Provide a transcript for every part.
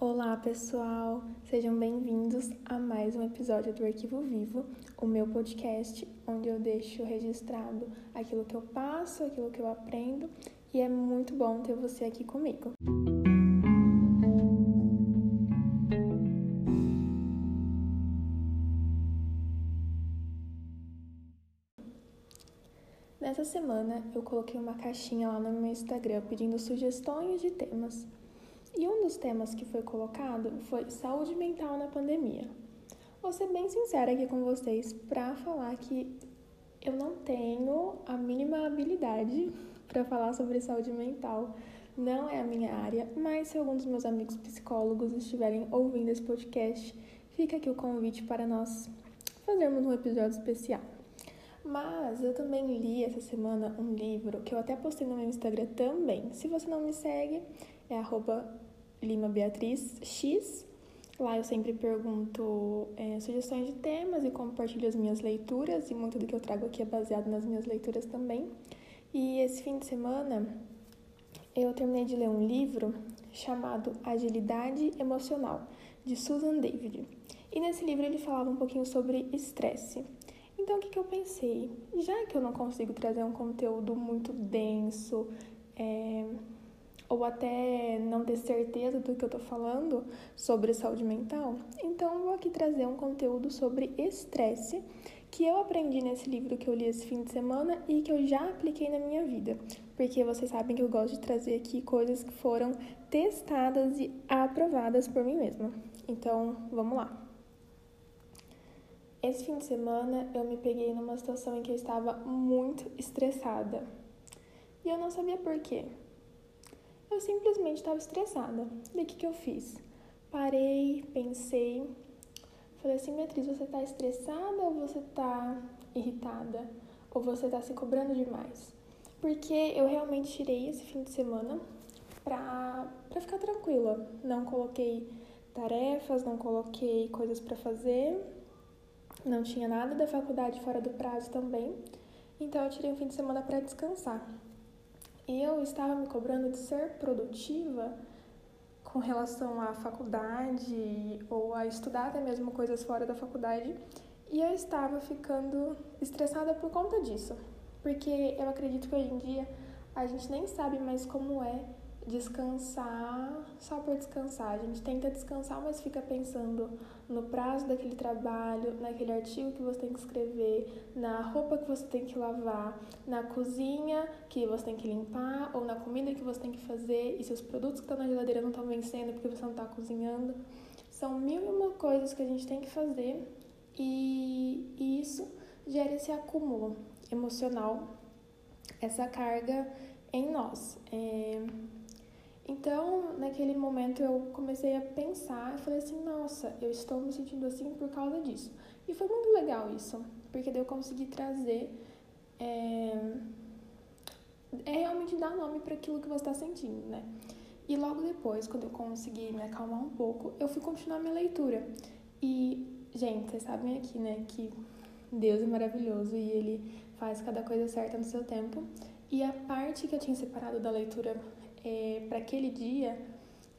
Olá, pessoal! Sejam bem-vindos a mais um episódio do Arquivo Vivo, o meu podcast, onde eu deixo registrado aquilo que eu passo, aquilo que eu aprendo, e é muito bom ter você aqui comigo. Nessa semana eu coloquei uma caixinha lá no meu Instagram pedindo sugestões de temas. E um dos temas que foi colocado foi saúde mental na pandemia. Vou ser bem sincera aqui com vocês para falar que eu não tenho a mínima habilidade para falar sobre saúde mental. Não é a minha área, mas se algum dos meus amigos psicólogos estiverem ouvindo esse podcast, fica aqui o convite para nós fazermos um episódio especial. Mas eu também li essa semana um livro que eu até postei no meu Instagram também. Se você não me segue, é arroba Lima Beatriz X. Lá eu sempre pergunto é, sugestões de temas e compartilho as minhas leituras, e muito do que eu trago aqui é baseado nas minhas leituras também. E esse fim de semana eu terminei de ler um livro chamado Agilidade Emocional, de Susan David. E nesse livro ele falava um pouquinho sobre estresse. Então o que, que eu pensei? Já que eu não consigo trazer um conteúdo muito denso, é, ou até não ter certeza do que eu tô falando sobre saúde mental, então vou aqui trazer um conteúdo sobre estresse que eu aprendi nesse livro que eu li esse fim de semana e que eu já apliquei na minha vida. Porque vocês sabem que eu gosto de trazer aqui coisas que foram testadas e aprovadas por mim mesma. Então, vamos lá. Esse fim de semana eu me peguei numa situação em que eu estava muito estressada. E eu não sabia por quê. Eu simplesmente estava estressada. E o que, que eu fiz? Parei, pensei, falei assim, Beatriz, você está estressada ou você está irritada? Ou você está se cobrando demais? Porque eu realmente tirei esse fim de semana pra, pra ficar tranquila. Não coloquei tarefas, não coloquei coisas para fazer, não tinha nada da faculdade fora do prazo também. Então eu tirei um fim de semana para descansar eu estava me cobrando de ser produtiva com relação à faculdade ou a estudar até mesmo coisas fora da faculdade e eu estava ficando estressada por conta disso. Porque eu acredito que hoje em dia a gente nem sabe mais como é descansar só por descansar. A gente tenta descansar, mas fica pensando no prazo daquele trabalho, naquele artigo que você tem que escrever, na roupa que você tem que lavar, na cozinha que você tem que limpar, ou na comida que você tem que fazer, e se os produtos que estão na geladeira não estão vencendo porque você não está cozinhando. São mil e uma coisas que a gente tem que fazer e, e isso gera esse acúmulo emocional, essa carga em nós. É, então, naquele momento eu comecei a pensar e falei assim: nossa, eu estou me sentindo assim por causa disso. E foi muito legal isso, porque daí eu consegui trazer. É, é realmente dar nome para aquilo que você está sentindo, né? E logo depois, quando eu consegui me acalmar um pouco, eu fui continuar minha leitura. E, gente, vocês sabem aqui, né, que Deus é maravilhoso e Ele faz cada coisa certa no seu tempo. E a parte que eu tinha separado da leitura é, para aquele dia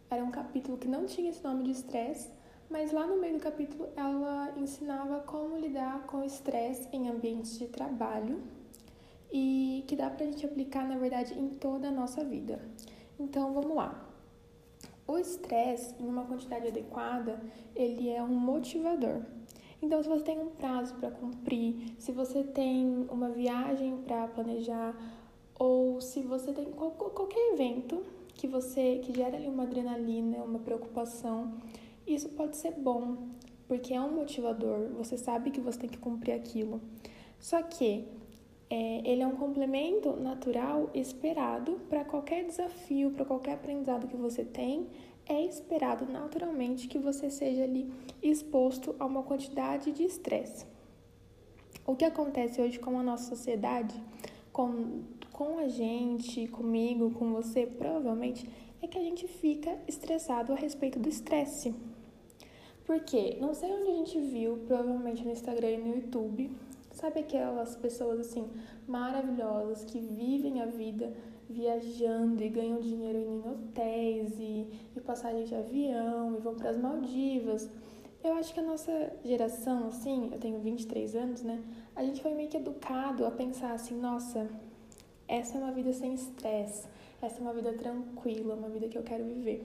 era um capítulo que não tinha esse nome de estresse, mas lá no meio do capítulo ela ensinava como lidar com estresse em ambientes de trabalho e que dá para a gente aplicar, na verdade, em toda a nossa vida. Então, vamos lá. O estresse, em uma quantidade adequada, ele é um motivador. Então, se você tem um prazo para cumprir, se você tem uma viagem para planejar, ou se você tem qualquer evento que você que gera ali uma adrenalina, uma preocupação, isso pode ser bom, porque é um motivador, você sabe que você tem que cumprir aquilo. Só que é, ele é um complemento natural esperado para qualquer desafio, para qualquer aprendizado que você tem. É esperado naturalmente que você seja ali exposto a uma quantidade de estresse. O que acontece hoje com a nossa sociedade, com com a gente, comigo, com você, provavelmente é que a gente fica estressado a respeito do estresse. Porque não sei onde a gente viu, provavelmente no Instagram e no YouTube, sabe aquelas pessoas assim maravilhosas que vivem a vida viajando e ganham dinheiro em hotéis e, e passagem de avião e vão para as Maldivas. Eu acho que a nossa geração, assim, eu tenho 23 anos, né? A gente foi meio que educado a pensar assim, nossa, essa é uma vida sem estresse, essa é uma vida tranquila, uma vida que eu quero viver.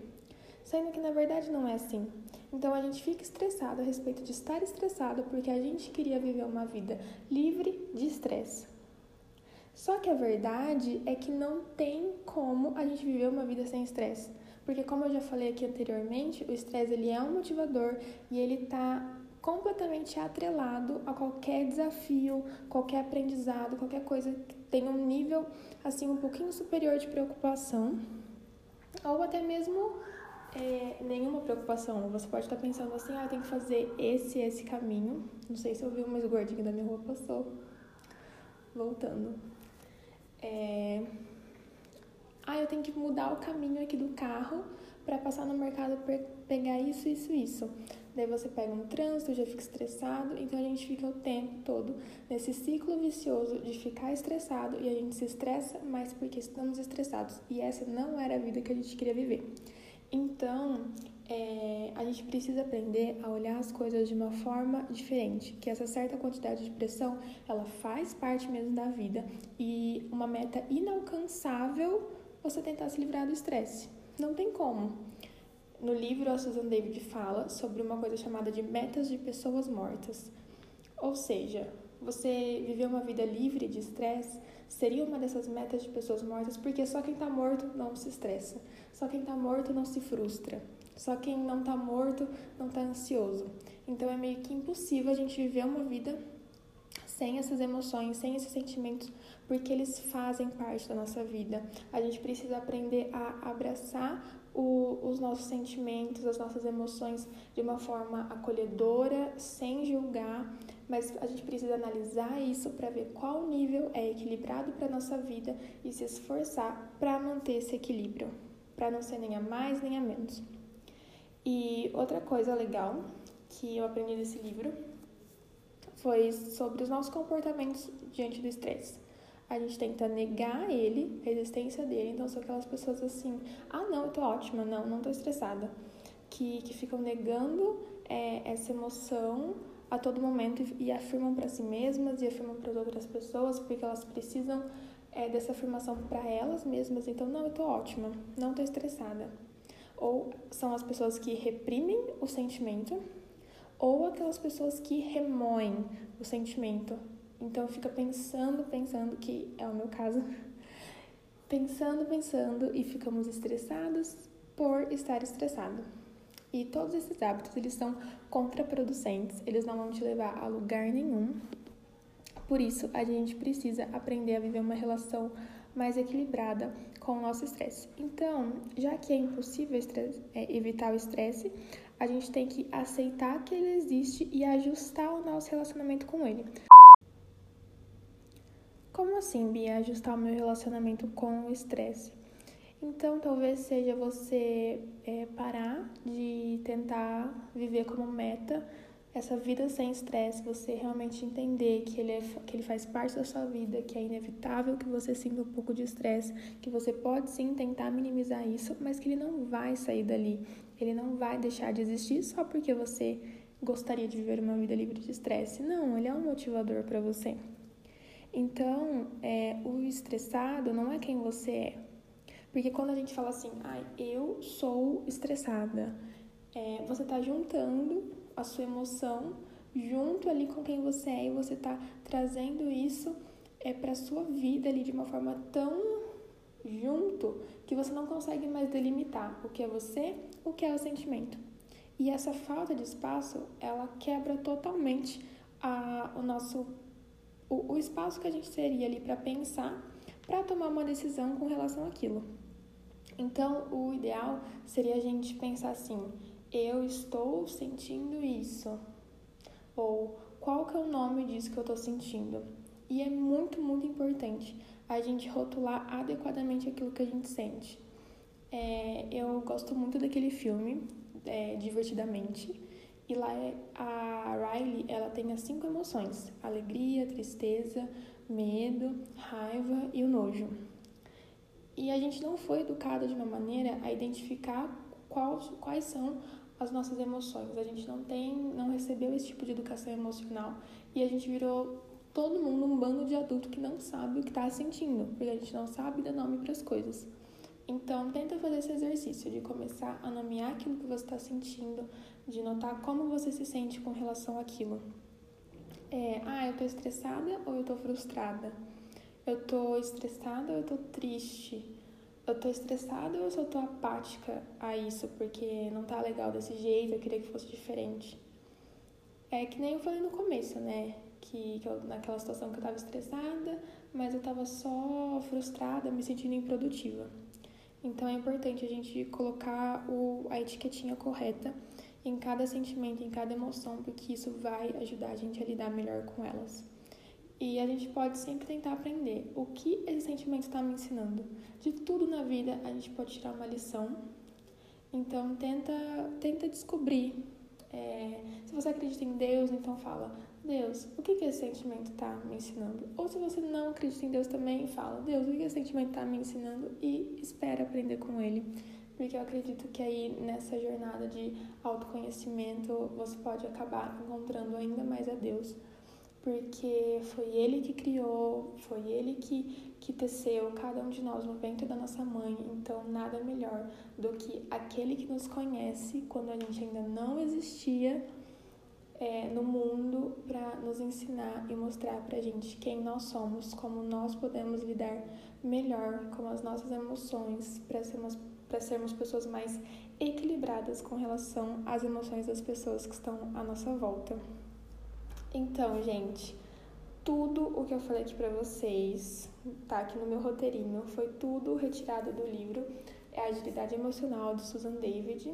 Sendo que na verdade não é assim. Então a gente fica estressado a respeito de estar estressado porque a gente queria viver uma vida livre de estresse. Só que a verdade é que não tem como a gente viver uma vida sem estresse. Porque como eu já falei aqui anteriormente, o estresse ele é um motivador e ele está completamente atrelado a qualquer desafio, qualquer aprendizado, qualquer coisa tenha um nível assim um pouquinho superior de preocupação ou até mesmo é, nenhuma preocupação. Você pode estar pensando assim, ah, tenho que fazer esse esse caminho. Não sei se eu vi uma esgordinha da minha rua passou. Voltando. É... Ah, eu tenho que mudar o caminho aqui do carro para passar no mercado pegar isso, isso, isso. Daí você pega um trânsito, já fica estressado, então a gente fica o tempo todo nesse ciclo vicioso de ficar estressado e a gente se estressa mais porque estamos estressados. E essa não era a vida que a gente queria viver. Então, é, a gente precisa aprender a olhar as coisas de uma forma diferente, que essa certa quantidade de pressão, ela faz parte mesmo da vida e uma meta inalcançável você tentar se livrar do estresse. Não tem como. No livro, a Susan David fala sobre uma coisa chamada de metas de pessoas mortas. Ou seja, você viver uma vida livre de estresse seria uma dessas metas de pessoas mortas, porque só quem está morto não se estressa, só quem está morto não se frustra, só quem não está morto não está ansioso. Então é meio que impossível a gente viver uma vida sem essas emoções, sem esses sentimentos, porque eles fazem parte da nossa vida. A gente precisa aprender a abraçar o, os nossos sentimentos, as nossas emoções de uma forma acolhedora, sem julgar, mas a gente precisa analisar isso para ver qual nível é equilibrado para nossa vida e se esforçar para manter esse equilíbrio, para não ser nem a mais nem a menos. E outra coisa legal que eu aprendi nesse livro foi sobre os nossos comportamentos diante do estresse. A gente tenta negar ele, a existência dele, então são aquelas pessoas assim: ah, não, eu tô ótima, não, não tô estressada, que, que ficam negando é, essa emoção a todo momento e, e afirmam para si mesmas e afirmam para as outras pessoas porque elas precisam é, dessa afirmação para elas mesmas. Então, não, eu tô ótima, não tô estressada. Ou são as pessoas que reprimem o sentimento, ou aquelas pessoas que remoem o sentimento. Então, fica pensando, pensando, que é o meu caso, pensando, pensando e ficamos estressados por estar estressado. E todos esses hábitos, eles são contraproducentes, eles não vão te levar a lugar nenhum. Por isso, a gente precisa aprender a viver uma relação mais equilibrada com o nosso estresse. Então, já que é impossível é, evitar o estresse, a gente tem que aceitar que ele existe e ajustar o nosso relacionamento com ele. Como assim, Bia, ajustar o meu relacionamento com o estresse? Então, talvez seja você é, parar de tentar viver como meta essa vida sem estresse, você realmente entender que ele, é, que ele faz parte da sua vida, que é inevitável que você sinta um pouco de estresse, que você pode sim tentar minimizar isso, mas que ele não vai sair dali, ele não vai deixar de existir só porque você gostaria de viver uma vida livre de estresse. Não, ele é um motivador para você. Então, é, o estressado não é quem você é, porque quando a gente fala assim, ah, eu sou estressada, é, você está juntando a sua emoção junto ali com quem você é e você está trazendo isso é, para sua vida ali de uma forma tão junto que você não consegue mais delimitar o que é você, o que é o sentimento. E essa falta de espaço, ela quebra totalmente a, o nosso o, o espaço que a gente teria ali para pensar, para tomar uma decisão com relação àquilo. Então, o ideal seria a gente pensar assim: eu estou sentindo isso. Ou qual que é o nome disso que eu estou sentindo? E é muito, muito importante a gente rotular adequadamente aquilo que a gente sente. É, eu gosto muito daquele filme, é, Divertidamente, e lá é, a Riley ela tem as cinco emoções: alegria, tristeza, medo, raiva e o nojo. E a gente não foi educado de uma maneira a identificar quais, quais são as nossas emoções. A gente não tem, não recebeu esse tipo de educação emocional e a gente virou todo mundo um bando de adulto que não sabe o que está sentindo, porque a gente não sabe dar nome para as coisas. Então, tenta fazer esse exercício de começar a nomear aquilo que você está sentindo, de notar como você se sente com relação àquilo. É, ah, eu estou estressada ou eu estou frustrada? Eu estou estressada ou eu estou triste? Eu estou estressada ou eu só estou apática a isso porque não tá legal desse jeito, eu queria que fosse diferente? É que nem eu falei no começo, né? Que, que eu, naquela situação que eu estava estressada, mas eu estava só frustrada, me sentindo improdutiva. Então é importante a gente colocar o, a etiquetinha correta em cada sentimento, em cada emoção, porque isso vai ajudar a gente a lidar melhor com elas. E a gente pode sempre tentar aprender o que esse sentimento está me ensinando. De tudo na vida a gente pode tirar uma lição. Então tenta, tenta descobrir. É, se você acredita em Deus, então fala, Deus, o que, que esse sentimento está me ensinando? Ou se você não acredita em Deus também, fala, Deus, o que, que esse sentimento está me ensinando? E espera aprender com ele. Porque eu acredito que aí nessa jornada de autoconhecimento você pode acabar encontrando ainda mais a Deus. Porque foi Ele que criou, foi Ele que, que teceu cada um de nós no ventre da nossa mãe. Então, nada melhor do que aquele que nos conhece quando a gente ainda não existia é, no mundo para nos ensinar e mostrar para a gente quem nós somos, como nós podemos lidar melhor com as nossas emoções, para sermos, sermos pessoas mais equilibradas com relação às emoções das pessoas que estão à nossa volta. Então, gente, tudo o que eu falei aqui para vocês, tá aqui no meu roteirinho, foi tudo retirado do livro É a Agilidade Emocional, de Susan David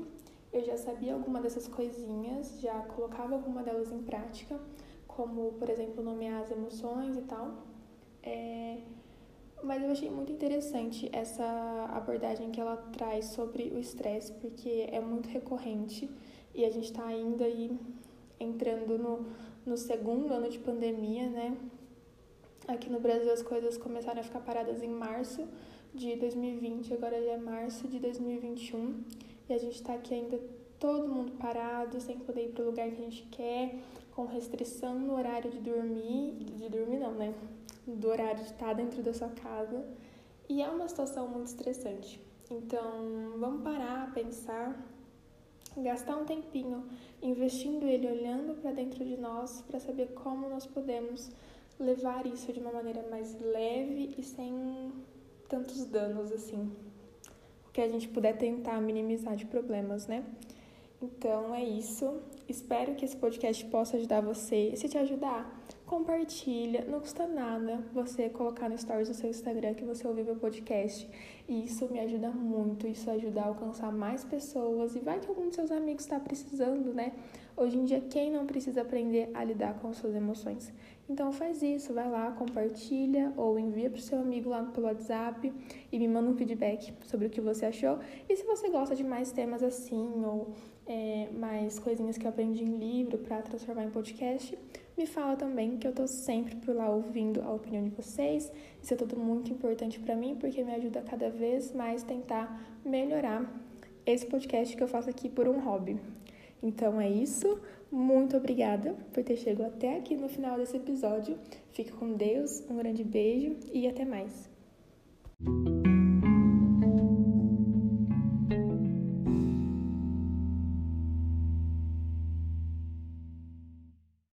eu já sabia alguma dessas coisinhas, já colocava alguma delas em prática, como, por exemplo, nomear as emoções e tal. É... Mas eu achei muito interessante essa abordagem que ela traz sobre o estresse, porque é muito recorrente e a gente está ainda aí entrando no, no segundo ano de pandemia, né? Aqui no Brasil as coisas começaram a ficar paradas em março de 2020, agora já é março de 2021 e a gente está aqui ainda todo mundo parado, sem poder ir para o lugar que a gente quer, com restrição no horário de dormir, de dormir não, né? Do horário de estar dentro da sua casa. E é uma situação muito estressante. Então, vamos parar, pensar, gastar um tempinho investindo ele, olhando para dentro de nós, para saber como nós podemos levar isso de uma maneira mais leve e sem tantos danos assim que a gente puder tentar minimizar de problemas, né? Então é isso. Espero que esse podcast possa ajudar você. Se te ajudar, compartilha. Não custa nada você colocar no stories do seu Instagram que você ouviu meu podcast. E isso me ajuda muito. Isso ajuda a alcançar mais pessoas. E vai que algum dos seus amigos está precisando, né? Hoje em dia, quem não precisa aprender a lidar com suas emoções? Então faz isso, vai lá, compartilha ou envia para o seu amigo lá pelo WhatsApp e me manda um feedback sobre o que você achou. E se você gosta de mais temas assim ou é, mais coisinhas que eu aprendi em livro para transformar em podcast, me fala também que eu estou sempre por lá ouvindo a opinião de vocês. Isso é tudo muito importante para mim porque me ajuda cada vez mais tentar melhorar esse podcast que eu faço aqui por um hobby. Então é isso. Muito obrigada por ter chegado até aqui no final desse episódio. Fique com Deus, um grande beijo e até mais.